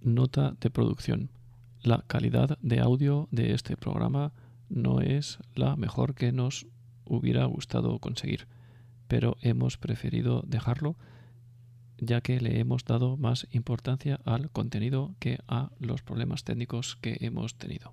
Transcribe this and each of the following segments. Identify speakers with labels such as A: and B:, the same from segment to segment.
A: Nota de producción. La calidad de audio de este programa no es la mejor que nos hubiera gustado conseguir, pero hemos preferido dejarlo ya que le hemos dado más importancia al contenido que a los problemas técnicos que hemos tenido.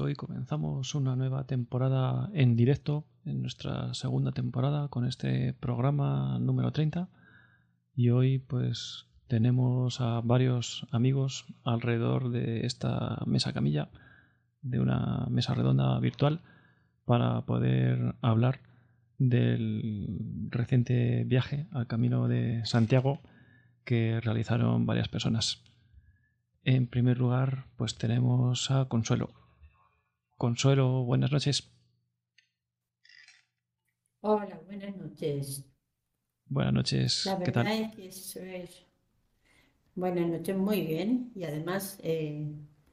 A: Hoy comenzamos una nueva temporada en directo, en nuestra segunda temporada con este programa número 30 y hoy pues tenemos a varios amigos alrededor de esta mesa camilla, de una mesa redonda virtual para poder hablar del reciente viaje al Camino de Santiago que realizaron varias personas. En primer lugar, pues tenemos a Consuelo. Consuelo, buenas noches.
B: Hola, buenas noches.
A: Buenas noches.
B: La
A: ¿Qué tal?
B: verdad es que eso es... Buenas noches, muy bien. Y además, eh,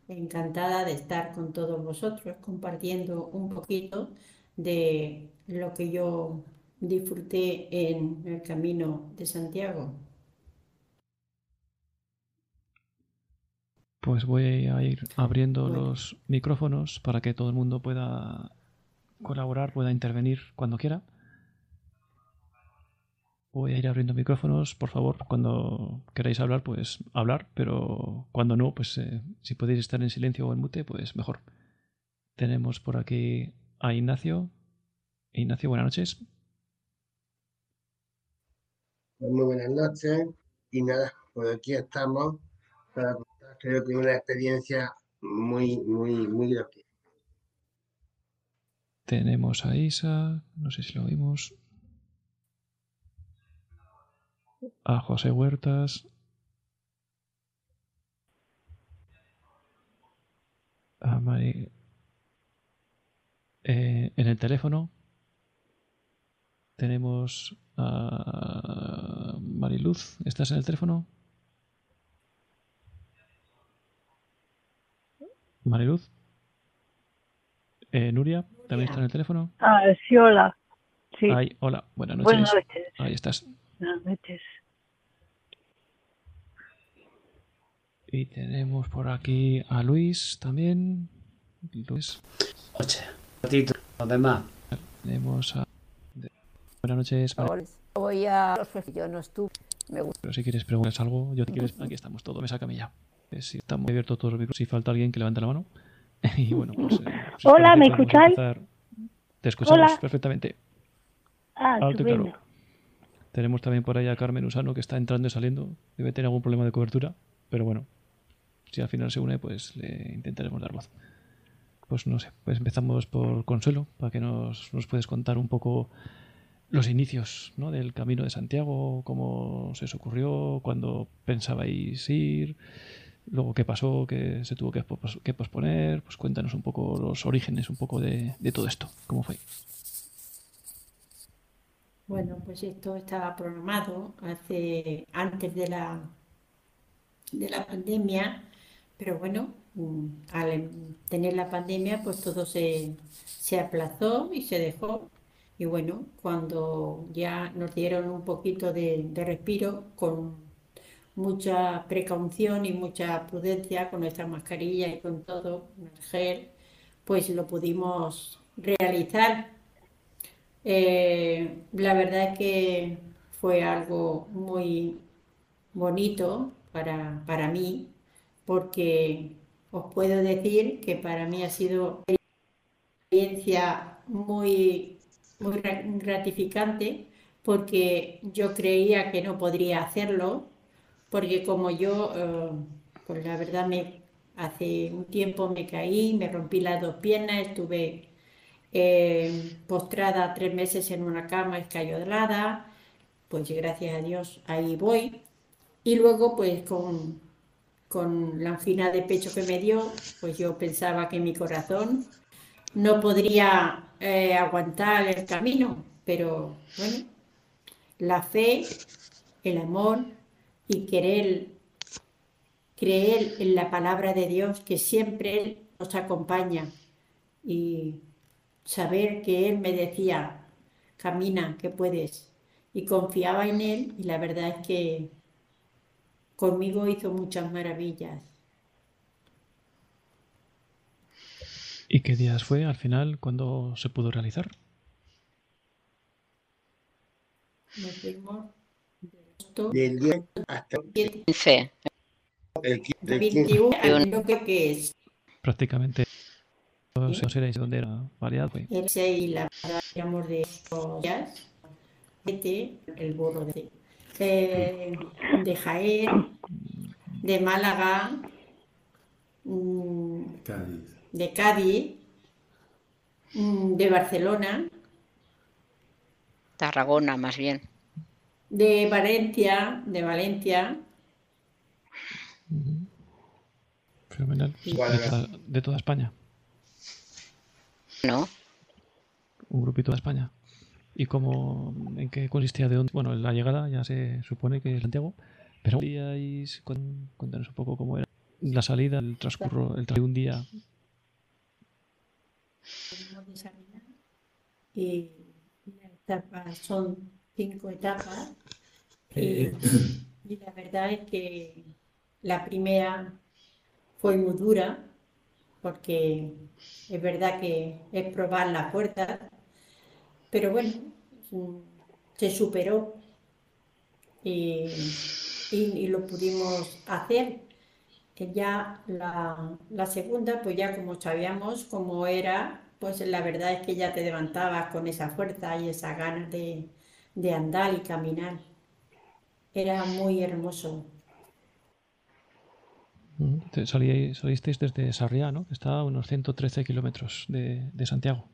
B: encantada de estar con todos vosotros compartiendo un poquito de lo que yo disfruté en el camino de Santiago.
A: Pues voy a ir abriendo
B: Bueno,
A: los micrófonos para que todo el mundo pueda colaborar, pueda intervenir cuando quiera. Voy a ir abriendo micrófonos, por favor, cuando queráis hablar, pues hablar, pero cuando no, pues eh, si podéis estar en silencio o en mute, pues mejor. Tenemos por aquí a Ignacio. Ignacio, buenas noches.
C: Pues muy buenas noches y nada, pues aquí estamos para creo que una experiencia muy, muy, muy gratificante.
A: Tenemos a Isa, no sé si lo oímos, a José Huertas, a Mari. eh, en el teléfono tenemos a Mariluz. ¿Estás en el teléfono? Mariluz. Eh, Nuria, ¿también está en el teléfono?
D: Ah, sí, hola. Sí,
A: Ay, hola, buenas
D: buenas
A: noches.
D: noches.
A: Ahí estás.
D: Buenas noches.
A: Y tenemos por aquí a Luis también. Luis.
E: Noche. Ratito, los demás.
A: Tenemos a. Buenas noches. vale.
F: Voy a yo no estuve me gusta
A: Pero si quieres preguntar algo, yo te quieres, aquí estamos todos, mesa camilla. Eh, Si estamos abiertos todos los micros, si falta alguien que levante la mano. Y bueno, pues. eh, si
D: Hola, ¿me escucháis?
A: Te escuchamos
D: Hola.
A: perfectamente.
D: Ah,
A: Alto y claro. Tenemos también por ahí a Carmen Usano que está entrando y saliendo. Debe tener algún problema de cobertura. Pero bueno, si al final se une, pues le intentaremos dar voz. Pues no sé, pues empezamos por Consuelo, para que nos, nos puedes contar un poco los inicios ¿no? del Camino de Santiago, cómo se os ocurrió, cuándo pensabais ir, luego qué pasó, que se tuvo que, que posponer, pues cuéntanos un poco los orígenes, un poco de, de todo esto, cómo fue.
B: Bueno, pues esto estaba programado hace antes de la, de la pandemia, pero bueno, mm, al em- tener la pandemia, pues todo se, se aplazó y se dejó. Y bueno, cuando ya nos dieron un poquito de, de respiro, con mucha precaución y mucha prudencia, con nuestra mascarilla y con todo, el gel, pues lo pudimos realizar. Eh, la verdad es que fue algo muy bonito para, para mí, porque os puedo decir que para mí ha sido una experiencia muy, muy gratificante porque yo creía que no podría hacerlo, porque como yo, eh, pues la verdad me hace un tiempo me caí, me rompí las dos piernas, estuve eh, postrada tres meses en una cama escayolada, pues gracias a Dios ahí voy. Y luego pues con, con la angina de pecho que me dio, pues yo pensaba que mi corazón no podría eh, aguantar el camino, pero bueno, la fe, el amor y querer creer en la palabra de Dios que siempre nos acompaña y saber que Él me decía, camina, que puedes. Y confiaba en Él y la verdad es que conmigo hizo muchas maravillas.
A: ¿Y qué días fue al final cuando se pudo realizar?
B: Nos fuimos
C: del 10 hasta
B: el
F: 15.
C: el 15, del
B: 21, creo que, que es
A: Prácticamente no sé dónde era variado. Pues.
B: el 6 la digamos de días, el burro de, eh, de Jaén, de Málaga, mm,
G: Cádiz.
B: de Cádiz, mm, de Barcelona,
F: Tarragona, más bien.
B: De Valencia, de Valencia.
A: Fenomenal.
C: Vale,
A: De, toda, de toda España.
F: ¿No?
A: Un grupito de España. ¿Y cómo, en qué consistía de dónde? Bueno, la llegada ya se supone que es Santiago, pero ¿podríais con- contarnos un poco cómo era la salida, el transcurso, el transcurso de un día?
B: Y las etapas son cinco etapas. Y, y la verdad es que la primera fue muy dura, porque es verdad que es probar la fuerza, pero bueno, se superó y, y- y lo pudimos hacer. Que ya la, la segunda, pues ya como sabíamos cómo era, pues la verdad es que ya te levantabas con esa fuerza y esa ganas de, de andar y caminar. Era muy hermoso.
A: Te- salíais- salisteis desde Sarriá, ¿no? Que está a unos 113 kilómetros de, de Santiago.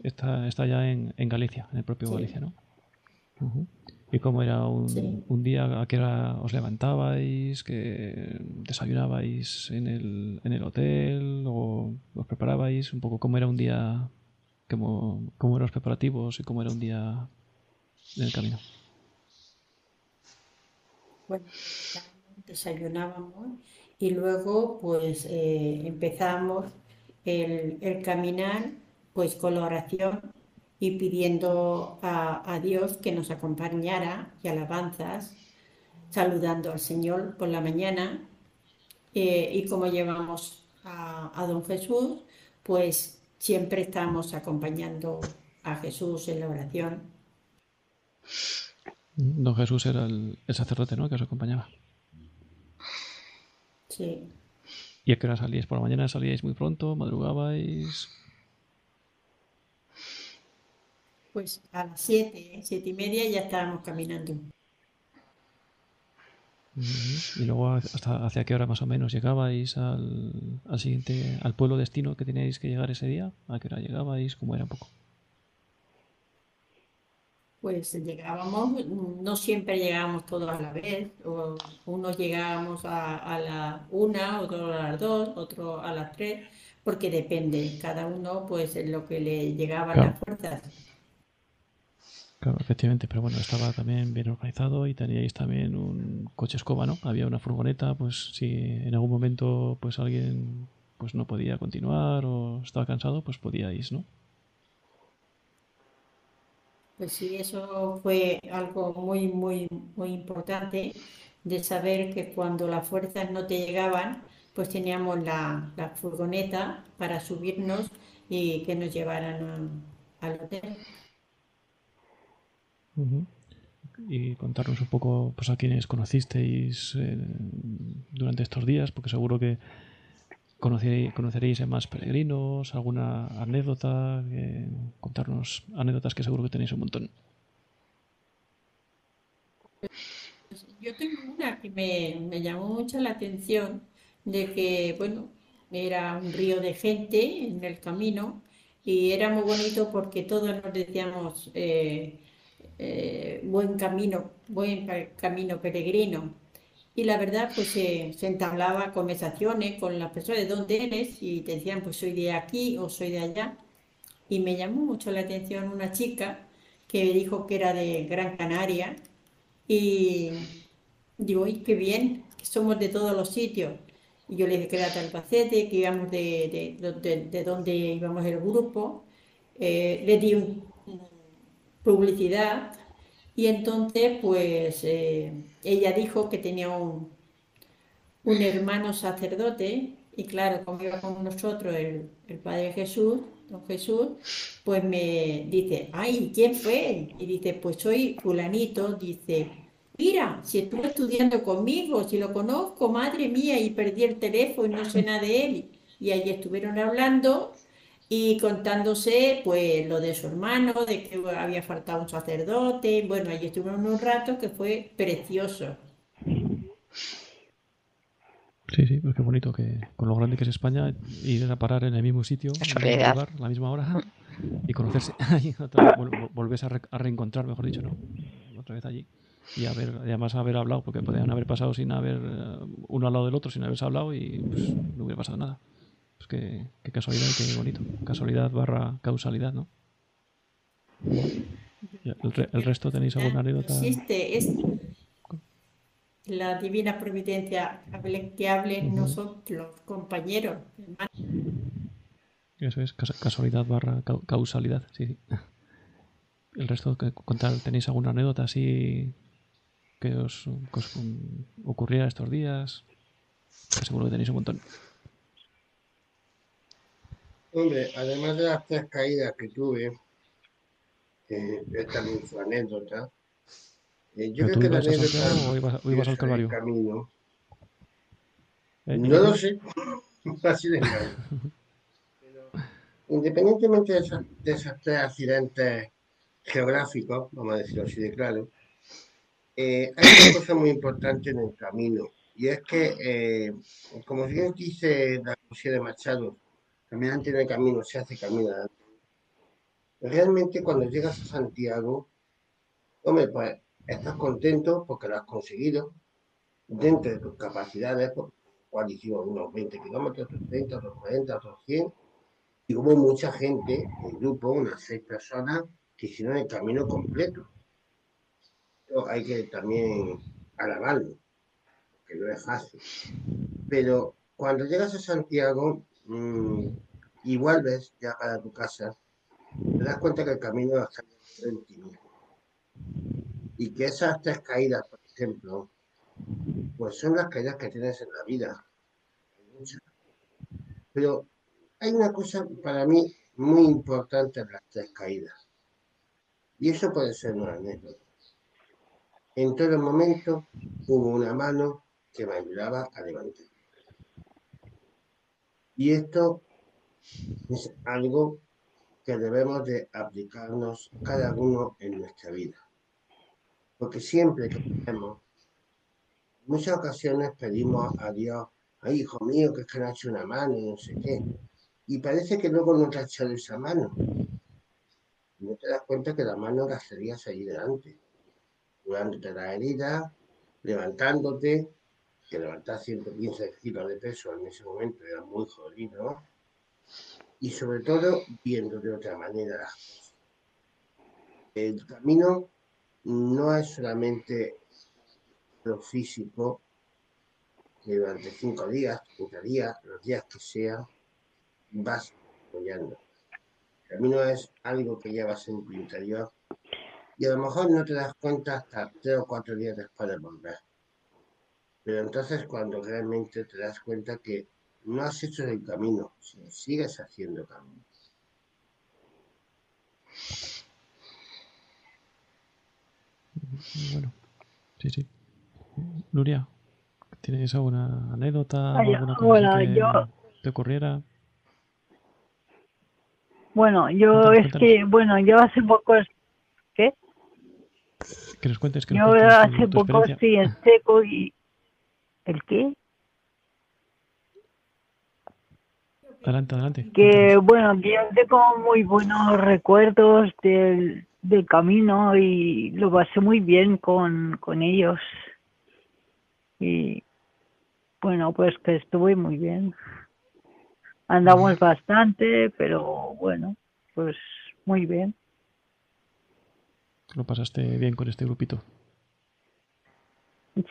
A: Está, está ya en, en Galicia, en el propio
B: Sí.
A: Galicia, ¿no? ¿Y cómo era un,
B: Sí.
A: un día? ¿A qué hora os levantabais? ¿Que desayunabais en el, en el hotel? ¿O os preparabais? Un poco cómo era un día, cómo, cómo eran los preparativos y cómo era un día en camino.
B: Bueno, desayunábamos y luego pues eh, empezamos el, el caminar pues con la oración y pidiendo a, a Dios que nos acompañara y alabanzas, saludando al Señor por la mañana eh, y como llevamos a, a don Jesús, pues siempre estamos acompañando a Jesús en la oración.
A: Don Jesús era el, el sacerdote, ¿no? Que os acompañaba.
B: Sí.
A: ¿Y a qué hora salíais? ¿Por la mañana salíais muy pronto? ¿Madrugabais?
B: Pues a las siete, siete y media ya estábamos caminando.
A: Y luego hasta hacia qué hora más o menos llegabais al, al siguiente, al pueblo destino que teníais que llegar ese día, a qué hora llegabais, cómo era un poco.
B: Pues llegábamos, no siempre llegábamos todos a la vez, o unos llegábamos a, a la una, otros a las dos, otros a las tres, porque depende, cada uno pues en lo que le llegaban
A: Claro.
B: las fuerzas.
A: Claro, efectivamente, pero bueno, estaba también bien organizado y teníais también un coche escoba, ¿no? Había una furgoneta, pues si en algún momento pues alguien pues no podía continuar o estaba cansado, pues podíais, ¿no?
B: Pues sí, eso fue algo muy, muy, muy importante de saber que cuando las fuerzas no te llegaban, pues teníamos la, la furgoneta para subirnos y que nos llevaran al hotel.
A: Y contarnos un poco pues a quienes conocisteis eh, durante estos días, porque seguro que conoceréis, conoceréis más peregrinos, alguna anécdota, contarnos anécdotas que seguro que tenéis un montón.
B: Yo tengo una que me, llamó mucho la atención, de que, bueno, era un río de gente en el camino y era muy bonito porque todos nos decíamos eh, eh, buen camino, buen camino peregrino. Y la verdad, pues se entablaba conversaciones con las personas de dónde eres y te decían, pues soy de aquí o soy de allá. Y me llamó mucho la atención una chica que dijo que era de Gran Canaria y digo, ¡ay, qué bien! Que somos de todos los sitios. Y yo le dije que era de Albacete, que íbamos de, de, de, de dónde íbamos el grupo. Eh, le di un- publicidad y entonces pues eh, ella dijo que tenía un, un hermano sacerdote y claro, como iba con nosotros el, el Padre Jesús, don Jesús, pues me dice, ay, ¿quién fue? Y dice, pues soy fulanito, dice, mira, si estuvo estudiando conmigo, si lo conozco, madre mía, y perdí el teléfono y no sé nada de él. Y allí estuvieron hablando y contándose pues lo de su hermano, de que había faltado un sacerdote, bueno, allí estuvieron un rato que fue precioso.
A: Sí, sí, pues qué bonito que con lo grande que es España, ir a parar en el mismo sitio, en el mismo lugar, a la misma hora y conocerse ahí otra vez, vol- vol- volverse a, re- a reencontrar, mejor dicho, ¿no? Otra vez allí. Y haber, y además haber hablado, porque podían haber pasado sin haber eh, uno al lado del otro, sin haberse hablado y pues, no hubiera pasado nada. Pues qué, qué casualidad y qué bonito. Casualidad barra causalidad, ¿no? El, re- el resto tenéis alguna anécdota.
B: Existe, es la divina providencia hable- que hablen nosotros, compañeros, hermanos.
A: Eso es, casualidad barra cau- causalidad, sí, sí. El resto, contar, ¿tenéis alguna anécdota así que os, que os, ocurriera estos días? Que seguro que tenéis un montón.
C: Hombre, además de las tres caídas que tuve, eh, es también su anécdota. eh, yo
A: ¿Pero
C: creo que la anécdota
A: o ibas, o ibas al Calvario?
C: camino,
A: ¿Eh?
C: no lo sé, así de claro. Pero independientemente de, esas- de esos tres accidentes geográficos, vamos a decirlo así de claro, eh, hay una cosa muy importante en el camino, y es que, como bien dice la poesía de Machado, caminante el camino se hace adelante. Realmente cuando llegas a Santiago, hombre, pues estás contento porque lo has conseguido dentro de tus capacidades, por cual hicimos unos 20 kilómetros, otros 30, otros 40, otros 100, y hubo mucha gente, un grupo, unas seis personas, que hicieron el camino completo. Esto hay que también alabarlo, que no es fácil. Pero cuando llegas a Santiago y vuelves ya para tu casa, te das cuenta que el camino está en ti mismo. Y que esas tres caídas, por ejemplo, pues son las caídas que tienes en la vida. Pero hay una cosa para mí muy importante en las tres caídas. Y eso puede ser una anécdota. En todo momento hubo una mano que me ayudaba a levantar. Y esto es algo que debemos de aplicarnos cada uno en nuestra vida. Porque siempre que muchas ocasiones pedimos a Dios, ay hijo mío, que es que no hecho una mano y no sé qué. Y parece que luego no te ha echado esa mano. No te das cuenta que la mano la hacerías ahí delante, curándote la herida, levantándote, que levantar 115 kilos de peso en ese momento era muy jodido, y sobre todo viendo de otra manera las cosas. El camino no es solamente lo físico, que durante cinco días, 30 días, los días que sea, vas apoyando. El camino es algo que llevas en tu interior y a lo mejor no te das cuenta hasta tres o cuatro días después de volver. Pero entonces cuando realmente te das cuenta que no has hecho el camino, sino sigues haciendo camino.
A: Bueno, sí, sí. Nuria, ¿Tienes alguna anécdota o
D: Ay,
A: alguna cosa
D: bueno,
A: así que
D: yo-
A: te ocurriera?
D: Bueno, yo
A: Cuéntanos,
D: es que, bueno, yo hace poco, ¿qué?
A: Que nos cuentes, que nos
D: Yo
A: cuentes
D: hace
A: tu
D: poco estoy en seco y... ¿El qué?
A: Adelante, adelante.
D: Que bueno, que yo tengo muy buenos recuerdos del, del camino y lo pasé muy bien con, con ellos. Y bueno, pues que estuve muy bien. Andamos bastante, pero bueno, pues muy bien.
A: Lo pasaste bien con este grupito.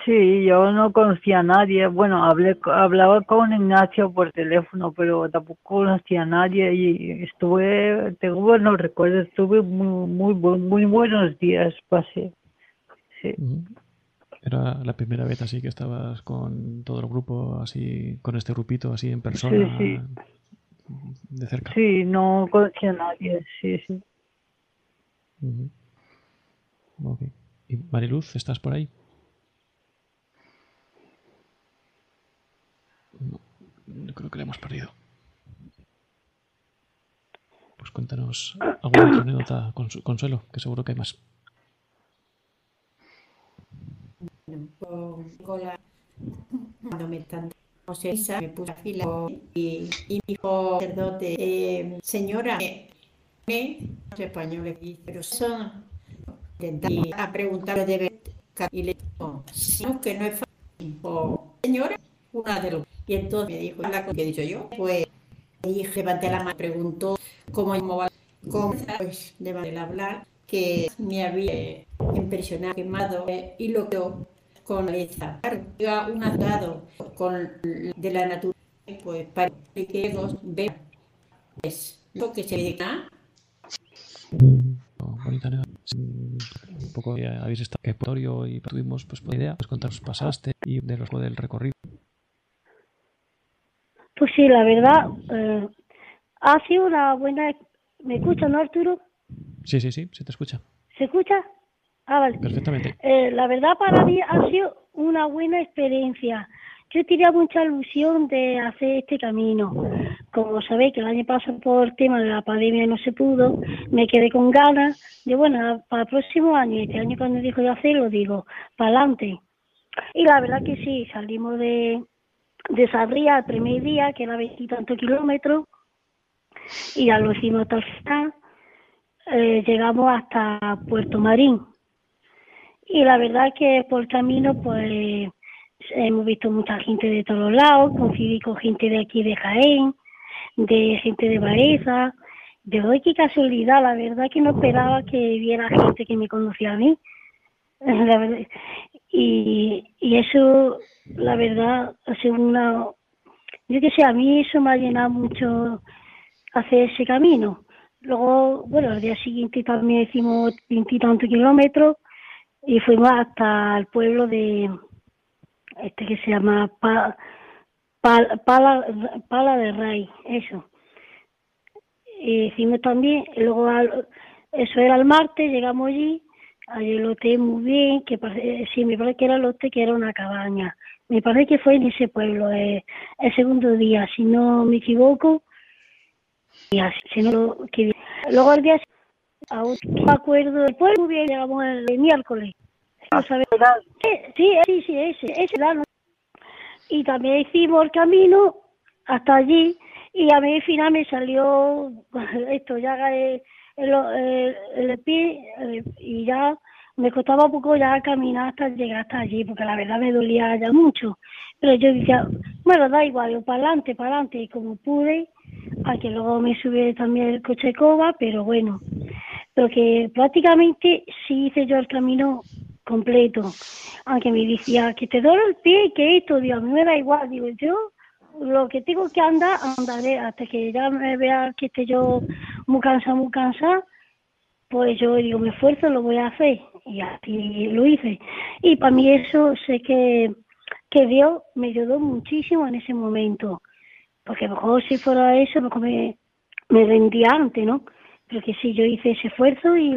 D: Sí, yo no conocía a nadie. Bueno, hablé, hablaba con Ignacio por teléfono, pero tampoco conocía a nadie y estuve, tengo buenos recuerdos, estuve muy, muy, muy buenos días, pasé. Sí.
A: Era la primera vez así que estabas con todo el grupo, así, con este grupito, así en persona,
D: sí.
A: de cerca.
D: sí, no conocía a nadie, sí, sí.
A: Ujú. Ok. ¿Y Mariluz, estás por ahí? No, creo que la hemos perdido. Pues cuéntanos alguna otra anécdota, Consu- Consuelo, que seguro que hay más.
B: Cuando me están me puse a fila y, y dijo sacerdote, eh, señora, eh, eh, los españoles dicen, pero son y a preguntarle de y le digo, sí, que no es fácil, o, señora, una de los y entonces me dijo, la que he dicho yo, pues y levanté la mano, preguntó cómo cómo va, cómo pues levanté el hablar, que me había impresionado, quemado, eh, y lo que con esa, claro, llega un atado con de la naturaleza, pues para que ellos vean pues, lo que se dedica.
A: Sí, Un poco eh, habéis estado en Puerto y tuvimos pues una idea, pues contaros pasaste y de los del recorrido.
G: Sí, la verdad, eh, ha sido una buena... ¿Me escucha, no, Arturo?
A: Sí, sí, sí, se te escucha.
G: ¿Se escucha? Ah, vale.
A: Perfectamente.
G: Eh, la verdad para mí ha sido una buena experiencia. Yo tenía mucha ilusión de hacer este camino. Como sabéis que el año pasado por tema de la pandemia no se pudo, me quedé con ganas de, bueno, para el próximo año, este año cuando dijo de hacerlo, digo, para adelante. Y la verdad que sí, salimos de, de Sarria el primer día, que era veintitantos kilómetros, y ya lo hicimos hasta. Eh, llegamos hasta Puerto Marín. Y la verdad que por el camino, pues hemos visto mucha gente de todos lados, coincidí con gente de aquí de Jaén, de gente de Baeza. De hoy, qué casualidad, la verdad que no esperaba que viera gente que me conocía a mí. y, y eso, la verdad, ha sido una. Yo que sé, a mí eso me ha llenado mucho hacer ese camino. Luego, bueno, al día siguiente también hicimos veintitantos kilómetros y fuimos hasta el pueblo de este que se llama Pa- Pa- Pala, Pala de Rey, eso. Y hicimos también, luego al- eso era el martes, llegamos allí, allí el hotel muy bien, que parece, sí, me parece que era el hotel que era una cabaña. Me parece que fue en ese pueblo, eh, el segundo día, si no me equivoco. Y así, si no, que, luego al día aún no me acuerdo del pueblo, muy bien, llegamos el miércoles. No sabe- Eh, Sí, sí, sí, ese, ese ¿no? Y también hicimos el camino hasta allí y a mí al final me salió esto, ya el, el, el- el pie eh, y ya me costaba un poco ya caminar hasta llegar hasta allí porque la verdad me dolía ya mucho. Pero yo decía, bueno, da igual, yo para adelante, para adelante, y como pude, a que luego me subí también el coche de coba, pero bueno, pero que prácticamente sí hice yo el camino completo. Aunque me decía que te duele el pie y que esto, digo, a mí me da igual, digo, yo lo que tengo que andar, andaré hasta que ya me vea que esté yo muy cansada, muy cansada, pues yo digo, me esfuerzo, lo voy a hacer. Y así lo hice. Y para mí eso sé que, que Dios me ayudó muchísimo en ese momento. Porque mejor si fuera eso, mejor me, me rendía antes, ¿no? Pero que sí, yo hice ese esfuerzo y,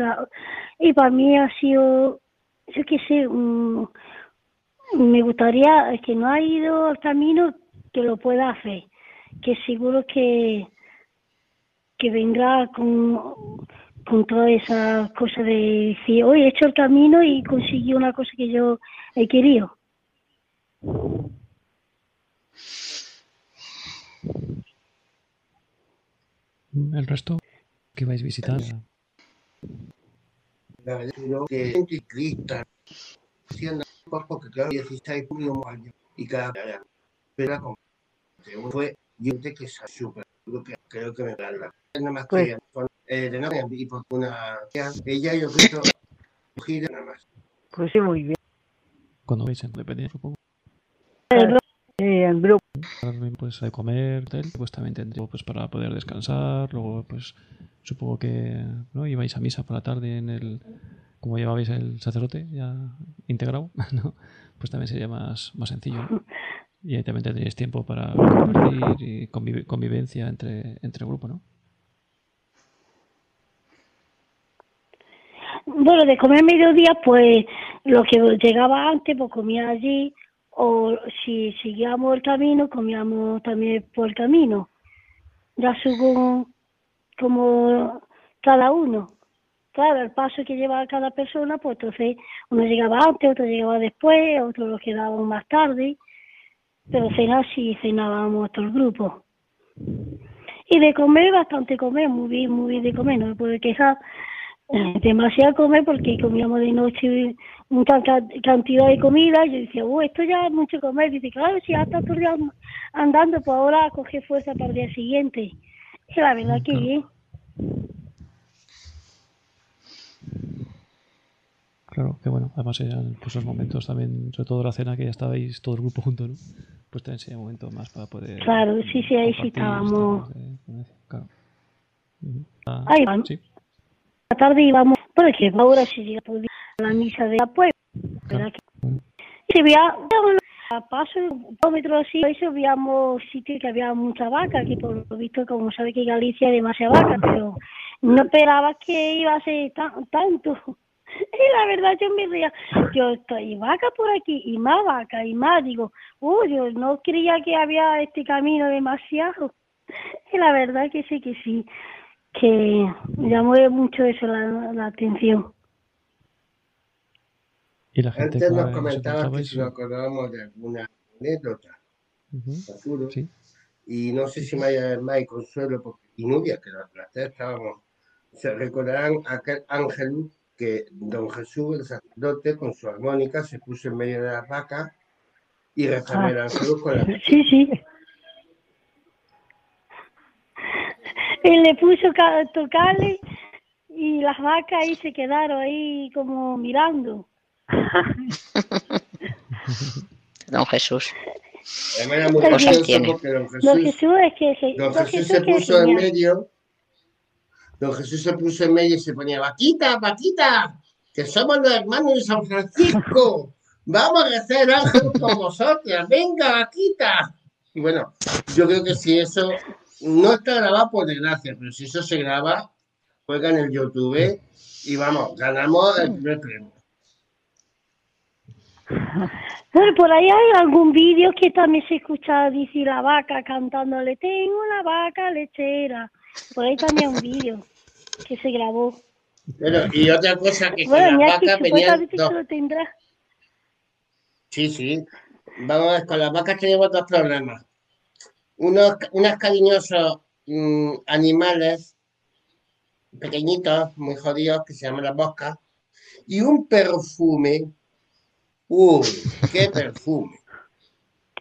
G: y para mí ha sido, yo qué sé, un, me gustaría, que no ha ido al camino, que lo pueda hacer. Que seguro que, que vendrá con, con todas esas cosas de decir, hoy he hecho el camino y conseguí una cosa que yo he querido.
A: El resto que vais visitando.
C: La verdad yo que siendo porque claro, 16 últimos años y cada pero la como fue yo de que se súper creo que creo que me da la nada más que eh, de nada y por una ella yo creo gira nada más
D: Pues sí, muy bien.
A: Cuando vais en dependencia, supongo.
D: Eh, el grupo.
A: Pues de comer, tal, pues también tendría pues para poder descansar. Luego, pues supongo que no ibais a misa por la tarde en el. Como llevabais el sacerdote ya integrado, ¿no? Pues también sería más, más sencillo. ¿no? Y ahí también tiempo para compartir y convive- convivencia entre, entre grupo, ¿no?
G: Bueno, de comer mediodía, pues lo que llegaba antes, pues comía allí, o si seguíamos el camino, comíamos también por el camino. Ya según como cada uno. Claro, el paso que lleva cada persona, pues entonces uno llegaba antes, otro llegaba después, otro lo quedaban más tarde, pero cenar sí cenábamos todo el grupo. Y de comer, bastante comer, muy bien, muy bien de comer, no me puedo quejar. Eh, demasiado comer porque comíamos de noche mucha ca- cantidad de comida. Yo decía, oh, esto ya es mucho comer. Dice, claro, si ya está todo el día andando, pues ahora coge fuerza para el día siguiente. Y la verdad que bien.
A: Claro, que bueno, además eran pues, esos momentos también, sobre todo la cena, que ya estabais todo el grupo junto, ¿no? Pues también sería un momento más para poder.
G: Claro, sí, sí, ahí sí estábamos.
A: convivencia, Claro. Ah,
G: Ahí van.
A: sí,
G: La tarde íbamos, bueno, que ahora sí llega a la misa de la puebla. ¿verdad que? Y se veía, a paso, un kilómetro así, ahí se veíamos sitios que había mucha vaca, que por lo visto, como sabe que Galicia hay demasiada vaca, pero no esperaba que iba a ser tan, tanto. Y la verdad yo me reía, yo estoy vaca por aquí, y más vaca, y más, digo, uy, yo no creía que había este camino demasiado. Y la verdad que sí, que sí, que llamó mucho eso la, la atención.
A: Y la gente
C: antes nos
A: os
C: comentabas que si nos acordábamos de alguna anécdota
A: Sí,
C: y no sé si Maya May Consuelo porque- y Nubia que las tres estábamos se recordarán aquel ángel que don Jesús el sacerdote con su armónica se puso en medio de las vacas y rezaba el ángel con la
G: Sí, sí. Él le puso ca- tocarle y las vacas ahí se quedaron ahí como mirando.
H: Don Jesús.
C: Además era muy gracioso
H: tiene.
C: porque don
G: Don
C: Jesús
G: Jesús es que se,
C: Don
G: don
C: Jesús
G: Jesús
C: se
G: que
C: puso en medio, don Jesús se puso en medio y se ponía, vaquita, vaquita, que somos los hermanos de San Francisco, vamos a hacer algo con vosotras, venga, vaquita. Y bueno, yo creo que si eso no está grabado, por desgracia, pero si eso se graba, juega en el YouTube y vamos, ganamos el primer premio.
G: Por ahí hay algún vídeo que también se escucha decir la vaca cantándole, tengo una vaca lechera. Por ahí también un vídeo que se grabó.
C: Pero, y otra cosa que con
G: Bueno,
C: las vacas venían
G: lo tendrá.
C: Sí, sí. Vamos a ver, con las vacas tenemos dos problemas. Unos, unos cariñosos mm, animales pequeñitos, muy jodidos, que se llaman las moscas, y un perfume. Uy, qué perfume.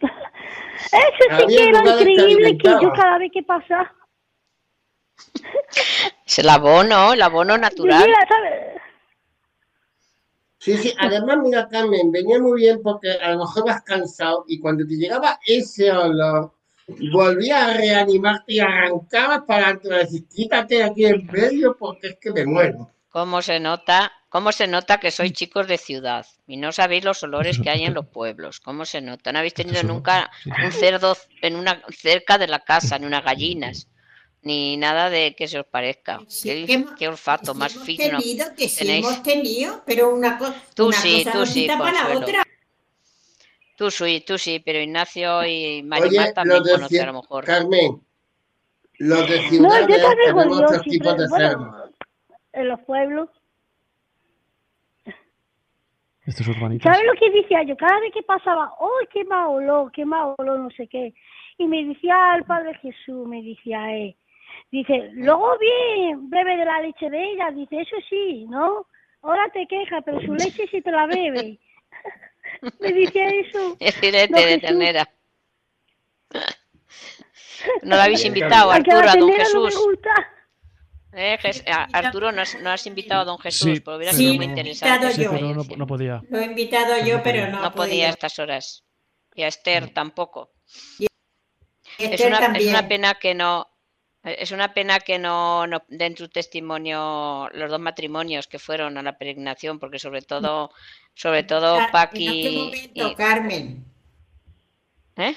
G: Eso sí
C: Había
G: que era increíble que yo cada vez que pasaba.
H: Es el abono, el abono natural.
G: mira, ¿sabes?
C: Sí, sí, además, mira, Carmen, venía muy bien porque a lo mejor vas cansado y cuando te llegaba ese olor, volvías a reanimarte y arrancabas para adelante, decir, quítate aquí en medio porque es que me muero.
H: ¿Cómo se nota? ¿Cómo se nota que sois chicos de ciudad y no sabéis los olores que hay en los pueblos? ¿Cómo se nota? No habéis tenido nunca un cerdo en una cerca de la casa, ni unas gallinas, ni nada de que se os parezca.
B: Sí,
H: qué,
B: que hemos-
H: qué olfato más
B: hemos
H: fino.
B: tenido, que sí
H: tenéis.
B: hemos tenido, pero una, co-
H: Tú
B: una
H: sí,
B: cosa
H: tú sí,
B: para la otra.
H: Tú sí, tú sí, pero Ignacio y
C: Oye,
H: Marimar también
C: los de
H: conocen a lo mejor.
C: Carmen, los de
G: No, yo
C: ciudades
G: también
C: tenemos
G: digo, yo
C: otros
G: siempre,
C: tipos de cerdos.
G: bueno, en los pueblos.
A: Estos urbanitos.
G: ¿Sabes lo que decía yo? Cada vez que pasaba, ¡oh, qué mal olor, qué mal olor, no sé qué! Y me decía el Padre Jesús, me decía él, dice, luego bien, bebe de la leche de ella, dice, eso sí, ¿no? Ahora te quejas, pero su leche sí te la bebe. me decía eso.
H: Es filete
G: No,
H: de
G: Jesús.
H: ternera. ¿No lo habéis invitado,
G: la
H: Arturo, a don
G: no me
H: Jesús?
G: gusta.
H: Eh, a- Arturo, ¿no has, no has invitado a don Jesús?
A: Sí,
H: Porque hubiera
A: pero
H: sido
B: Sí,
H: muy
A: no-
H: interesante.
A: Sí, pero no, no podía.
B: Lo he invitado yo,
A: No
B: pero no,
H: No podía a estas horas. Y a Esther tampoco. Es
B: Esther
H: una, es una pena que no. Es una pena que no, no den su testimonio los dos matrimonios que fueron a la peregrinación, porque sobre todo, sobre todo
B: En
H: Paqui
B: otro momento,
H: y-
B: Carmen.
H: ¿eh?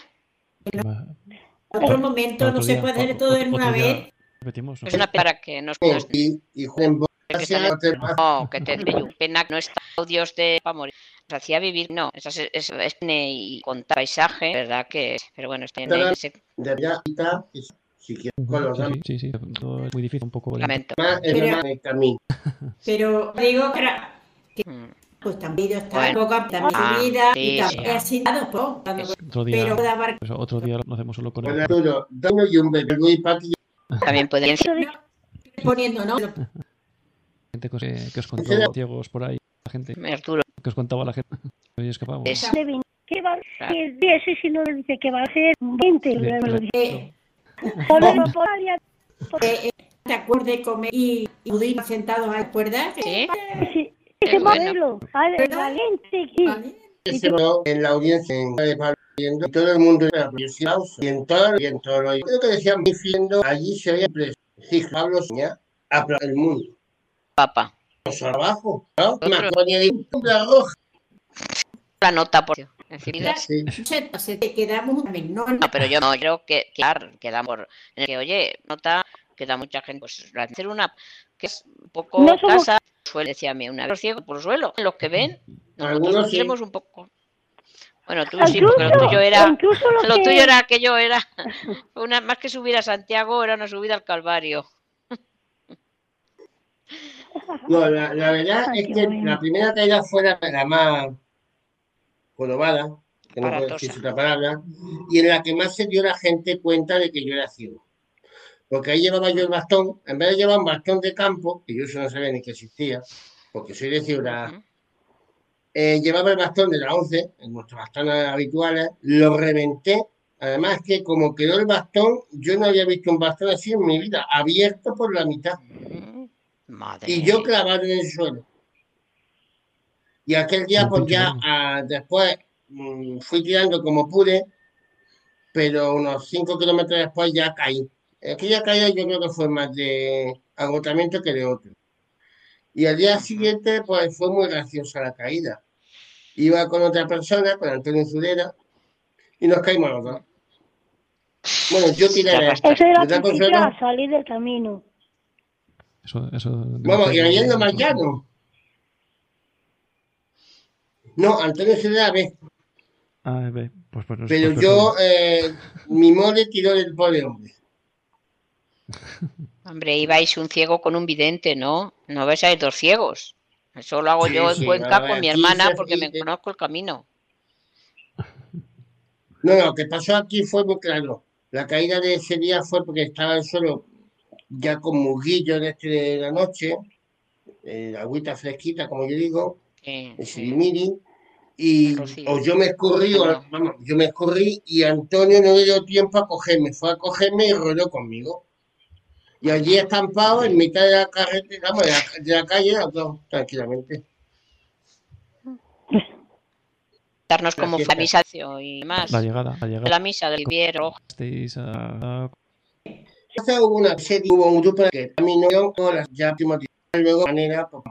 B: Otro momento, no se puede hacer todo en una vez.
A: Repetimos. ¿no?
H: Es una pena que nos, nos-
C: Y, y Juan
H: que
C: Bosia
H: sale-
C: no te pasa.
H: no, que te pena que no está audios de para morir. Nos hacía vivir, no, eso es, es, es- y contar paisaje, verdad que, pero bueno, está en ese
C: si quieres
A: Ujú,
C: con los
A: sí, sí, sí, todo es muy difícil, un poco lento.
B: Pero-
C: más el camino.
B: Pero digo que pues también está
H: Bueno.
B: poco también
H: Ah,
B: vida
H: sí,
B: y también
H: sí.
B: dado poco,
A: Otro día,
B: pero abarcar
A: eso, otro día lo hacemos solo con
C: Bueno,
A: él.
C: Arturo, Dano y un bebé, Luis Paqui,
H: También podrían
G: de-
B: poniendo, ¿no?
A: gente que os, eh, que os contó
C: Sinceramente-
A: ciegos por ahí, la gente
H: Arturo.
A: que os contaba la gente. Hoy escapamos.
G: ¿Qué va a ser? Sí no dice que va a ser 20.
B: Eh, eh, eh, ¿Te acuerdas de comer y, y pudimos sentados ahí, ¿recuerdas?
H: Sí,
G: ese,
H: Qué
G: ese modelo, valiente, sí.
C: En la audiencia en de Pablo viendo, y todo el mundo era aplauso, y en todo y en todo lo creo que decían diciendo allí se veía preso sí, Pablo Soña aplaudió el mundo.
H: Papá.
C: Los abajo ¿no? La roja
H: La nota por enseguida.
C: sí.
B: Se, se te quedamos no,
H: No, pero yo no creo que claro, quedamos por en el que oye, nota queda mucha gente pues la- hacer una que es un poco
G: No somos-
H: casa suele decía a mí una vez ciego por suelo, los que ven, nosotros
C: Algunos sí.
H: un poco bueno, tú sí, porque lo
G: Incluso,
H: tuyo era
G: incluso los
H: lo
G: que-
H: tuyo era aquello era una más que subir a Santiago era una subida al Calvario.
C: no la, la verdad
G: Ay,
C: es que
G: bueno.
C: la primera caída fue la, la más jorobada que no puedo decir otra palabra y en la que más se dio la gente cuenta de que yo era ciego porque ahí llevaba yo el bastón en vez de llevar un bastón de campo que yo eso no sabía ni que existía porque soy de ciudad eh, llevaba el bastón de la 11, en nuestros bastones habituales, lo reventé. Además que como quedó el bastón, yo no había visto un bastón así en mi vida, abierto por la mitad.
H: Mm, Madre.
C: Y yo clavado en el suelo. Y aquel día, pues ya
A: largo.
C: ah, después mm, fui tirando como pude, pero unos 5 kilómetros después ya caí. Aquella caída yo creo que fue más de agotamiento que de otro. Y al día siguiente, pues fue muy graciosa la caída. Iba con otra persona, con Antonio Zurera, y nos caímos los dos. Bueno, yo tiré
H: basta.
G: Eso era a salir del camino.
A: Eso, eso,
C: Vamos, y yendo más llano. No, Antonio Zurera ve,
A: Ah, ve, pues, pues,
C: pero
A: pues,
C: yo, eh, mi mole tiró del pobre hombre.
H: Hombre, ibais un ciego con un vidente, ¿no? No vais a ir dos ciegos. Eso lo hago
C: Sí,
H: yo en
C: sí,
H: Cuenca con mi hermana porque me conozco el camino.
C: No, no, lo que pasó aquí fue muy claro. La caída de ese día fue porque estaba el suelo ya con musguillo de, este de la noche, eh, agüita fresquita, como yo digo,
H: Sí,
C: y o yo me escurrí, o, vamos, yo me escurrí y Antonio no le dio tiempo a cogerme, fue a cogerme y rodó conmigo. Y allí estampado en mitad de la carretera, vamos, de la, de la calle, tranquilamente.
H: Darnos como misa y más.
A: La llegada, la llegada.
H: La misa del
A: a-
C: Entonces hubo una serie, hubo un grupo que caminó con las ya últimos días, luego de manera pues,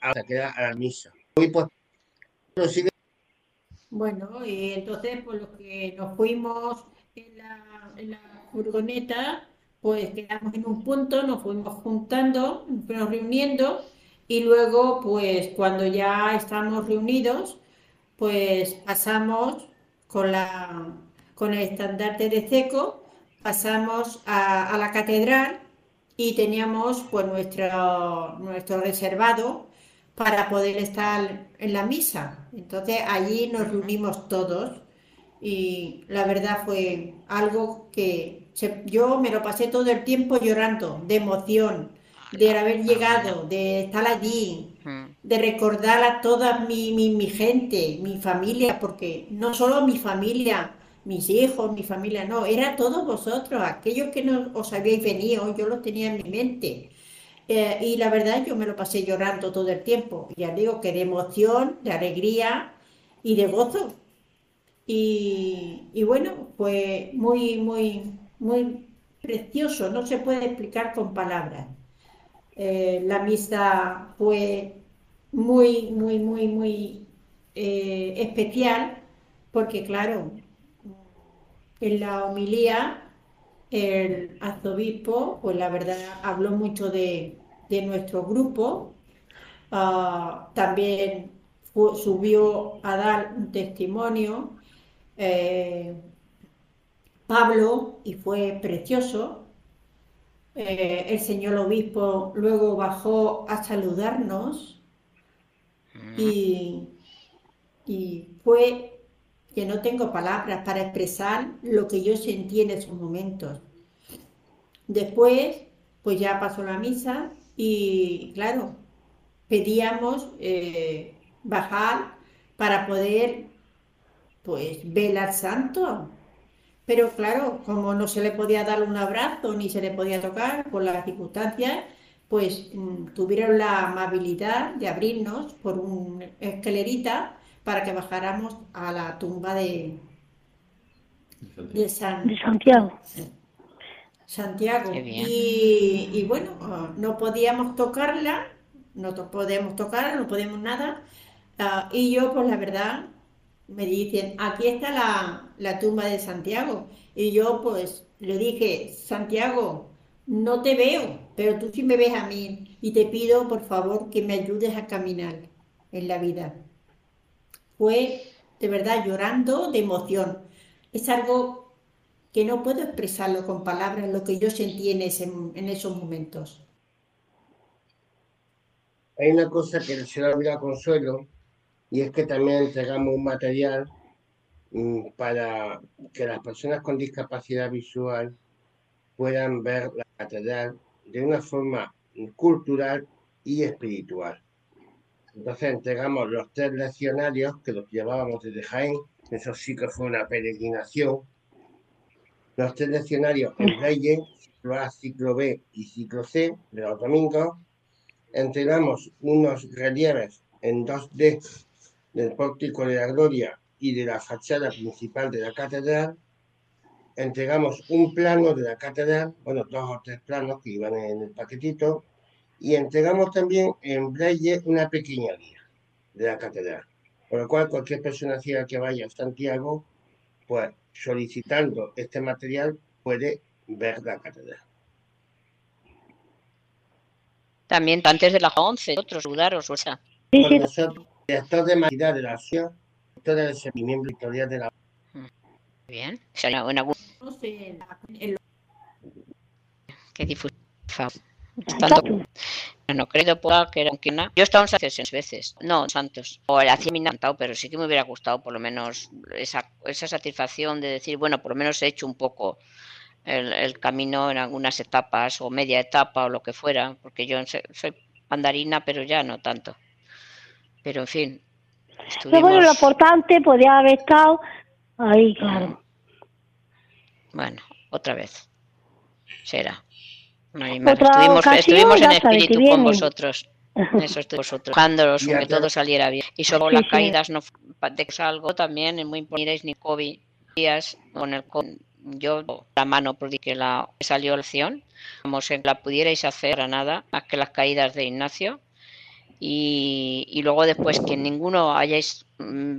C: hasta que a la misa. Pues lo
B: Bueno, y entonces, pues los que nos fuimos en la, en la furgoneta, pues quedamos en un punto, nos fuimos juntando, nos fuimos reuniendo, y luego, pues cuando ya estamos reunidos, pues pasamos con, la, con el estandarte de Ceco, pasamos a, a la catedral y teníamos pues nuestro, nuestro reservado para poder estar en la misa. Entonces allí nos reunimos todos y la verdad fue algo que yo me lo pasé todo el tiempo llorando, de emoción, de haber llegado, de estar allí, de recordar a toda mi, mi, gente, mi familia, porque no solo mi familia, mis hijos, mi familia, no, era todos vosotros, aquellos que no os habíais venido, yo los tenía en mi mente. Eh, y la verdad yo me lo pasé llorando todo el tiempo, ya digo que de emoción, de alegría y de gozo. Y, bueno, pues muy, muy, muy precioso, no se puede explicar con palabras. Eh, la misa fue muy, muy, muy, muy eh, especial porque, claro, en la homilía el arzobispo, pues la verdad, habló mucho de, nuestro grupo. Ah, también subió a dar un testimonio eh, Pablo y fue precioso. Eh, el señor obispo luego bajó a saludarnos y, fue que no tengo palabras para expresar lo que yo sentí en esos momentos. Después, pues ya pasó la misa y claro, pedíamos eh, bajar para poder pues ver al santo. Pero claro, como no se le podía dar un abrazo ni se le podía tocar por las circunstancias, pues mm, tuvieron la amabilidad de abrirnos por una escalerita para que bajáramos a la tumba de,
G: de, Santiago.
B: Santiago. Y, bueno, no podíamos tocarla, no podíamos tocarla, no podíamos nada. Ah, y yo, pues la verdad, me dicen, aquí está la, tumba de Santiago. Y yo pues le dije, Santiago, no te veo, pero tú sí me ves a mí y te pido por favor que me ayudes a caminar en la vida. Fue de verdad llorando de emoción. Es algo que no puedo expresarlo con palabras, lo que yo sentí en, en esos momentos.
C: Hay una cosa que el Señor mira Consuelo, y es que también entregamos un material mm, para que las personas con discapacidad visual puedan ver la catedral de una forma cultural y espiritual. Entonces entregamos los tres leccionarios que los llevábamos desde Jaén, eso sí que fue una peregrinación. Los tres leccionarios en Reyes, ciclo A, ciclo B y ciclo C de los domingos. Entregamos unos relieves en 2D del pórtico de la Gloria y de la fachada principal de la catedral, entregamos un plano de la catedral, bueno, dos o tres planos que iban en el paquetito, y entregamos también en braille una pequeña guía de la catedral. Por lo cual, cualquier persona ciega que vaya a Santiago, pues solicitando este material, puede ver la catedral.
H: También antes de las 11, otros lugares, o sea.
C: nosotros director de María de la Acción, director del seguimiento editorial de la.
H: Bien, Qué difusión. Tanto, no creo que era un Yo he estado en sesiones veces, no Santos, o la me encantado, pero sí que me hubiera gustado por lo menos esa, esa satisfacción de decir, bueno, por lo menos he hecho un poco el, el, camino en algunas etapas, o media etapa, o lo que fuera, porque yo soy andarina, pero ya no tanto. Pero en fin.
G: Pero bueno, lo importante podía haber estado ahí, claro.
H: Bueno, otra vez. Será. Estuvimos, estuvimos en espíritu con vosotros. Eso estoy vosotros, buscándolos, que todo saliera bien. Y sobre las caídas, no de algo también, es muy importante, ni COVID, días con el con, yo la mano porque la salió la acción, como si la pudierais hacer a nada, más que las caídas de Ignacio, y, luego después que ninguno hayáis mm,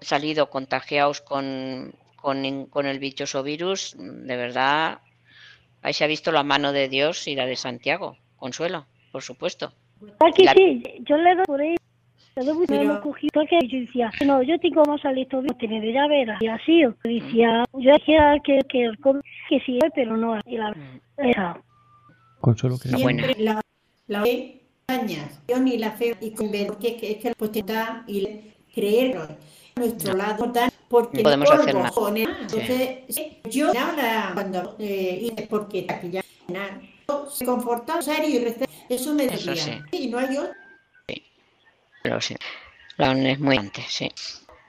H: salido contagiados con, con, el bichoso virus, de verdad, ahí se ha visto la mano de Dios y la de Santiago. Consuelo, por supuesto.
G: Aquí sí, yo le doy por ahí. me hemos cogido porque yo decía, no, yo tengo más salir todo tener ya verás. Y así, decía, yo decía que, que, que sí, pero no, y la, esa.
A: Consuelo que
B: Siempre la, la fe, yo ni la fe, y con que, que es que la potestad y creer a nuestro lado, porque
H: podemos hacer más.
B: Pone, entonces, sí. yo ahora cuando, eh, porque ya se confortaba serio y respeto, eso me decía,
H: Eso sí.
B: y no hay otro.
H: Pero sí. La es muy antes, sí.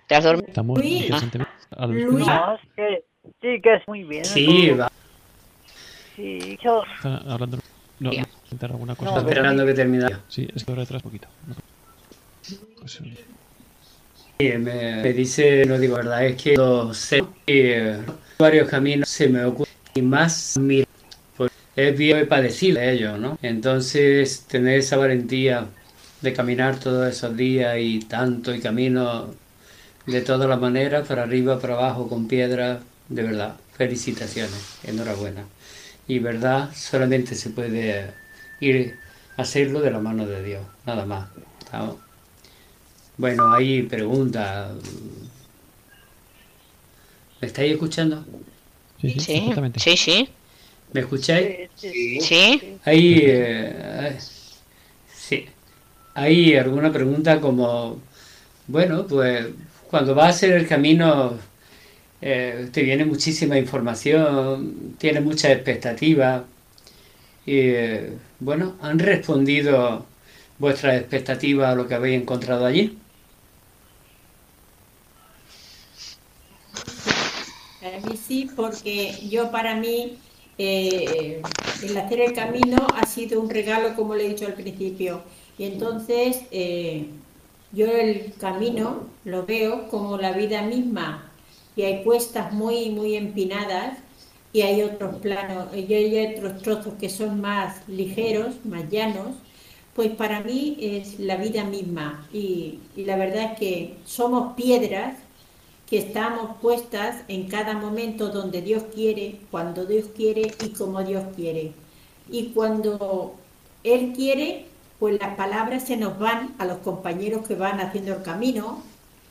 H: ¿Te has dormido?
A: Estamos
B: Luis.
A: interesantemente a los
B: Luis.
D: No, es que, sí, que es muy bien.
E: Sí, va.
D: Sí, yo,
A: Están hablando. No, no, alguna cosa.
D: No,
E: Está esperando que termine.
A: Sí, es que ahora detrás poquito. Pues,
E: Sí, me, dice, no digo verdad, es que los sé que varios caminos se me ocurren y más mira, pues es bien padecido de ellos, ¿no? Entonces, tener esa valentía de caminar todos esos días y tanto y camino de todas las maneras, para arriba, para abajo, con piedras, de verdad, felicitaciones, enhorabuena. Y verdad, solamente se puede ir a hacerlo de la mano de Dios, nada más. Bueno, hay preguntas. ¿Me estáis escuchando?
A: sí, sí,
H: Sí,
A: perfectamente.
H: sí, sí.
E: ¿Me escucháis?
D: sí, sí.
H: Sí.
E: Hay, eh, sí, hay alguna pregunta como, bueno, pues cuando vas a hacer el camino eh, te viene muchísima información, tienes muchas expectativas y eh, bueno, ¿han respondido vuestras expectativas a lo que habéis encontrado allí?
B: Sí, porque yo para mí eh, el hacer el camino ha sido un regalo, como le he dicho al principio. Y entonces eh, yo el camino lo veo como la vida misma. Y hay cuestas muy, muy empinadas y hay otros planos, y hay otros trozos que son más ligeros, más llanos. Pues para mí es la vida misma. Y, y la verdad es que somos piedras que estamos puestas en cada momento donde Dios quiere, cuando Dios quiere y como Dios quiere. Y cuando Él quiere, pues las palabras se nos van a los compañeros que van haciendo el camino.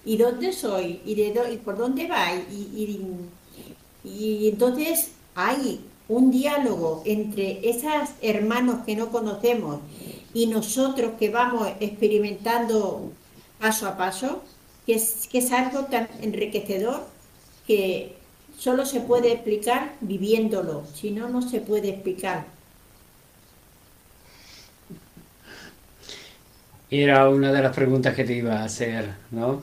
B: ¿Y dónde soy? ¿Y, de y por dónde va? Y, y- y entonces hay un diálogo entre esos hermanos que no conocemos y nosotros que vamos experimentando paso a paso, que es, algo tan enriquecedor que solo se puede explicar viviéndolo, si no, no se puede explicar.
E: Era una de las preguntas que te iba a hacer, ¿no?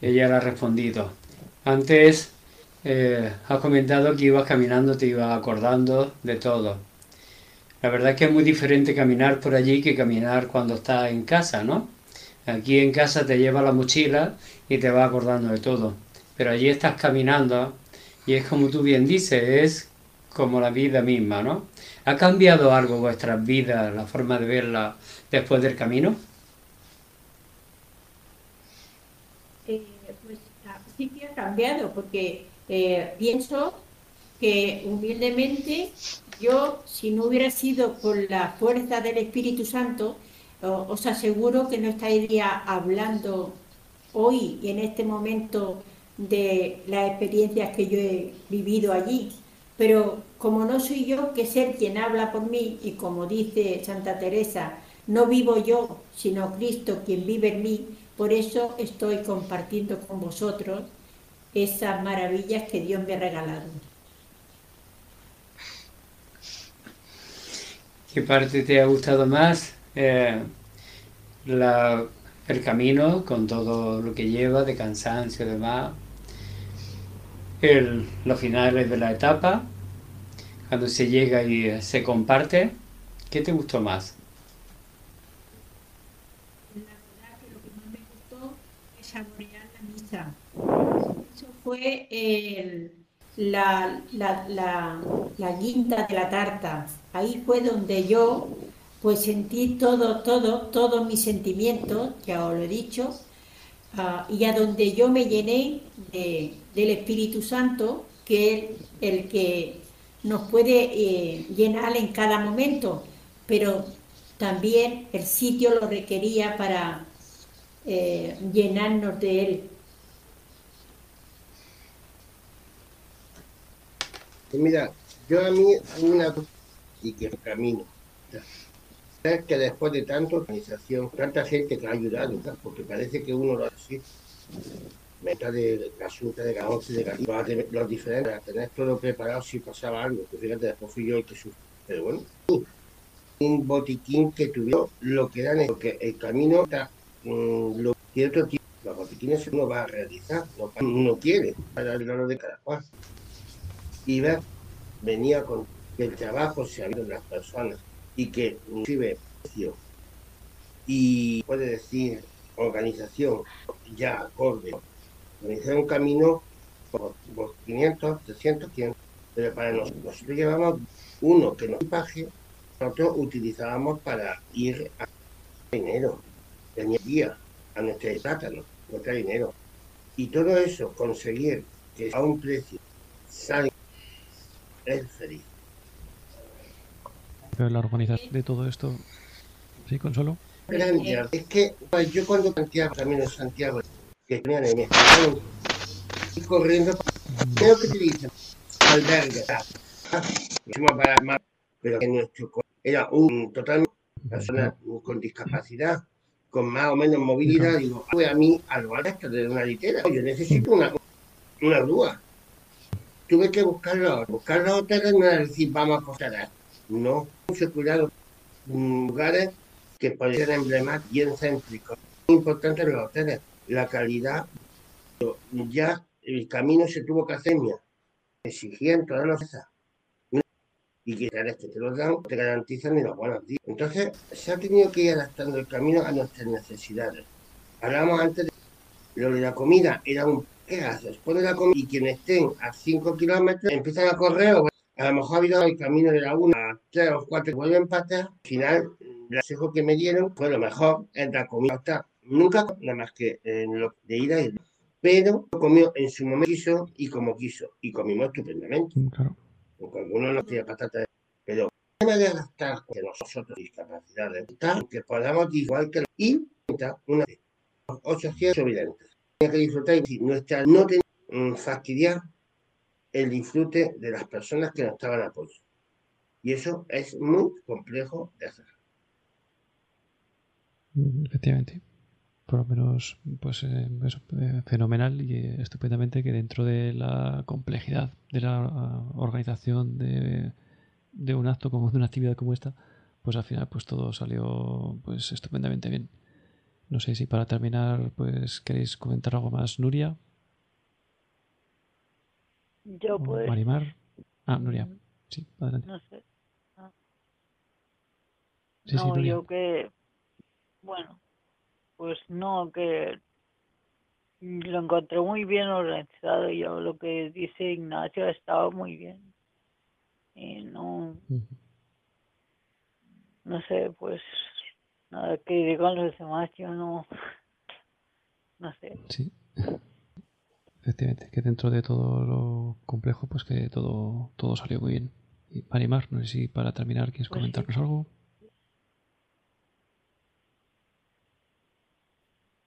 E: Ella la ha respondido. Antes eh, has comentado que ibas caminando, te ibas acordando de todo. La verdad es que es muy diferente caminar por allí que caminar cuando estás en casa, ¿no? Aquí en casa te llevas la mochila y te vas acordando de todo. Pero allí estás caminando y es como tú bien dices, es como la vida misma, ¿no? ¿Ha cambiado algo vuestras vidas, la forma de verla después del camino?
B: Eh, pues sí que ha cambiado, porque eh, pienso que humildemente yo, si no hubiera sido por la fuerza del Espíritu Santo, os aseguro que no estaría hablando hoy y en este momento de las experiencias que yo he vivido allí. Pero como no soy yo que ser quien habla por mí, y como dice Santa Teresa, no vivo yo, sino Cristo quien vive en mí, por eso estoy compartiendo con vosotros esas maravillas que Dios me ha regalado.
E: ¿Qué parte te ha gustado más? Eh, el camino con todo lo que lleva de cansancio y demás. Los finales de la etapa, cuando se llega y se comparte. ¿Qué te gustó más?
B: La verdad que lo que más me gustó es saborear la misa. Eso fue el- la, la, la, la guinda de la tarta. Ahí fue donde yo pues sentí todo, todo, todos mis sentimientos, ya os lo he dicho, ah, y a donde yo me llené de- del Espíritu Santo, que es el que nos puede eh, llenar en cada momento, pero también el sitio lo requería para, eh, llenarnos de Él.
C: Mira, yo a mí una y que camino. Es que después de tanta organización, tanta gente que ha ayudado, porque parece que uno lo hace meta de la Junta de Gaonce, de Galicia, los, los diferentes, tener todo preparado si pasaba algo. Que fíjate, después fui yo el que sufrió. Pero bueno, un botiquín que tuvieron lo que dan, porque el camino está, mm, lo cierto los botiquines uno va a realizar, no, no quiere, para el lado de cada cual. Y ver, venía con que el trabajo se ha en las personas y que recibe y puede decir organización ya acorde. Organizar un camino por, 500, 300, 500 pero para nosotros, nosotros llevamos uno que nos equipaje nosotros utilizábamos para ir a dinero. Tenía día a nuestra plátano nuestro dinero. Y todo eso conseguir que a un precio salga es feliz
A: la organización de todo esto, ¿sí, Consuelo?
C: Es que pues, yo cuando Santiago, también en Santiago, que tenían en y corriendo, creo que dicen, albergue, para más, pero que nuestro era un total persona con discapacidad, con más o menos movilidad, digo, fue a mí al alto de una litera, yo necesito una, una grúa. Tuve que buscarlo, buscar los hoteles, no era decir, vamos a costar no mucho cuidado lugares que pueden ser emblemáticos bien céntricos. Muy importante los hoteles, la calidad. Ya el camino se tuvo que hacer, exigiendo todas las cosas. Y que te lo dan, te garantizan ni los buenos días. Entonces, se ha tenido que ir adaptando el camino a nuestras necesidades. Hablamos antes de lo de la comida, era un ¿qué haces? Pone la comida y quienes estén a 5 kilómetros empiezan a correr o a lo mejor ha habido el camino de la una, tres o cuatro vuelven para atrás. Al final, el consejo que me dieron fue lo mejor, es la comida. Nunca, nada más que en lo de ida y pero comió en su momento y como quiso. Y comimos estupendamente. Claro. Porque algunos no tienen patatas. Pero tema de adaptar que nosotros discapacidades, que podamos igual que y una de 800 evidentes. Tiene que disfrutar y nuestra no mm, fastidiar el disfrute de las personas que nos estaban apoyando. Y eso es muy complejo de hacer.
A: Mm, efectivamente. Por lo menos, pues eh, eh, fenomenal y eh, estupendamente que dentro de la complejidad de la uh, organización de, de, un acto como de una actividad como esta, pues al final pues todo salió pues estupendamente bien. No sé si para terminar pues queréis comentar algo más, Nuria.
D: Yo pues.
A: Marimar. Ah, Nuria. Sí, adelante.
D: No sé. Ah. no, yo que. Bueno, pues no, que lo encontré muy bien organizado. Yo lo que dice Ignacio estaba muy bien. Y no. No sé, pues. Nada que digan los demás, yo no. No sé.
A: Sí efectivamente, que dentro de todo lo complejo, pues que todo, todo salió muy bien. Y Marimar, no sé si para terminar quieres pues comentarnos algo.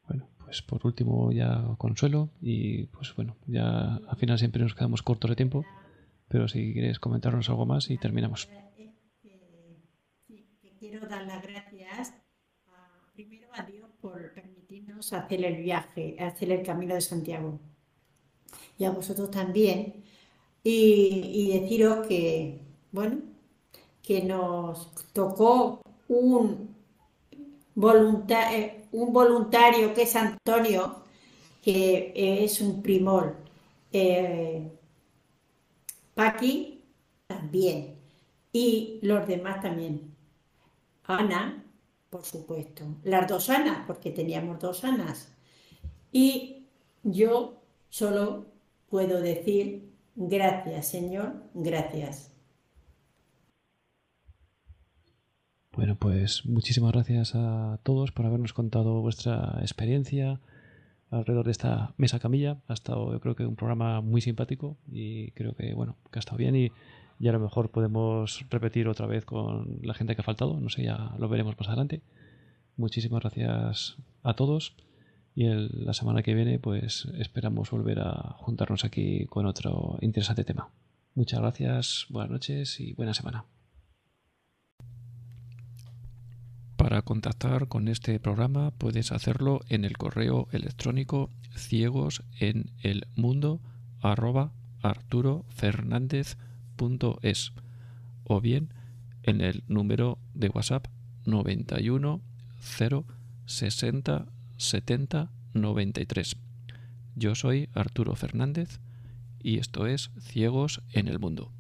A: Bueno, pues por último ya consuelo y pues bueno, ya al final siempre nos quedamos cortos de tiempo, pero si quieres comentarnos algo más y terminamos.
B: quiero dar las gracias primero a Dios por permitirnos hacer el viaje, hacer el camino de Santiago y a vosotros también. Y, deciros que, bueno, que nos tocó un, eh, un voluntario que es Antonio, que es un primor. Eh, Paqui también. Y los demás también. Ana, por supuesto. Las dos Anas, porque teníamos dos Anas. Y yo solo puedo decir gracias, Señor, gracias.
A: Bueno, pues muchísimas gracias a todos por habernos contado vuestra experiencia alrededor de esta mesa camilla. Ha estado, yo creo que un programa muy simpático y creo que, bueno, que ha estado bien y, y a lo mejor podemos repetir otra vez con la gente que ha faltado. No sé, ya lo veremos más adelante. Muchísimas gracias a todos Y la semana que viene, pues esperamos volver a juntarnos aquí con otro interesante tema. Muchas gracias, buenas noches y buena semana. Para contactar con este programa puedes hacerlo en el correo electrónico ciegos en el o bien en el número de WhatsApp 91 0 60 70 93. Yo soy Arturo Fernández y esto es Ciegos en el Mundo.